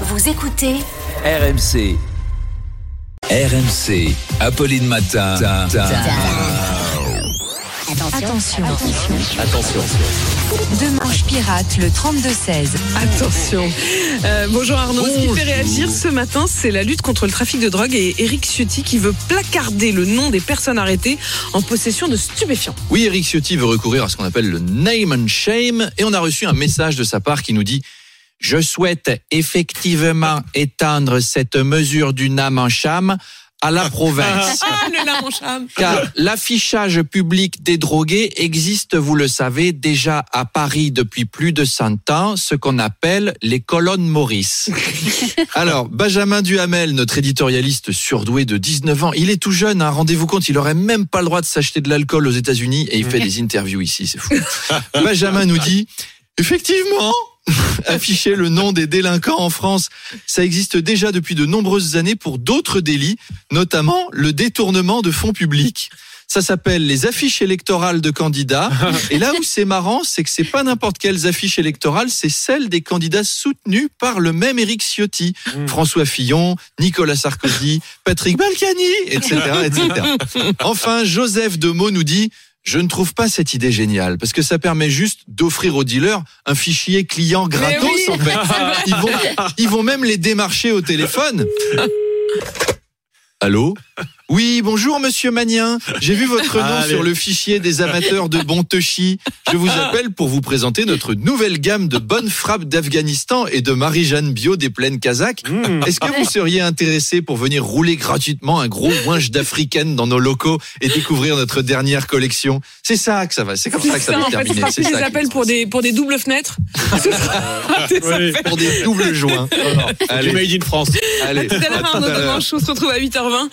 Vous écoutez RMC. RMC. Apolline Matin. Attention. Attention. Deux manches pirates, le 32-16. Attention. Euh, bonjour Arnaud. Ce qui fait réagir ce matin, c'est la lutte contre le trafic de drogue et Eric Ciotti qui veut placarder le nom des personnes arrêtées en possession de stupéfiants. Oui, Eric Ciotti veut recourir à ce qu'on appelle le name and shame et on a reçu un message de sa part qui nous dit Je souhaite effectivement étendre cette mesure du name en cham à la province. Ah, le cham. Car l'affichage public des drogués existe, vous le savez, déjà à Paris depuis plus de 100 ans, ce qu'on appelle les colonnes Maurice. Alors, Benjamin Duhamel, notre éditorialiste surdoué de 19 ans, il est tout jeune, hein, rendez-vous compte, il aurait même pas le droit de s'acheter de l'alcool aux États-Unis et il fait des interviews ici, c'est fou. Benjamin nous dit, effectivement, afficher le nom des délinquants en France, ça existe déjà depuis de nombreuses années pour d'autres délits, notamment le détournement de fonds publics. Ça s'appelle les affiches électorales de candidats. Et là où c'est marrant, c'est que c'est pas n'importe quelles affiches électorales, c'est celles des candidats soutenus par le même Éric Ciotti, François Fillon, Nicolas Sarkozy, Patrick Balkany, etc., etc. Enfin, Joseph Demeaux nous dit je ne trouve pas cette idée géniale parce que ça permet juste d'offrir aux dealers un fichier client gratos oui. en fait. Ils vont, ils vont même les démarcher au téléphone. Allô? Oui, bonjour monsieur Magnien. J'ai vu votre nom sur le fichier des amateurs de Bontechi. Je vous appelle pour vous présenter notre nouvelle gamme de bonnes frappes d'Afghanistan et de Marie-Jeanne Bio des plaines kazakhs. Est-ce que vous seriez intéressé pour venir rouler gratuitement un gros ouinge d'africaine dans nos locaux et découvrir notre dernière collection? C'est ça que ça va, c'est comme ça que ça Ça, va en fait, terminer. C'est des ça qui appels pour des, pour des doubles fenêtres. Pour des doubles joints. Du Allez, Made in France. allez. À tout à l'heure. On se retrouve à 8h20.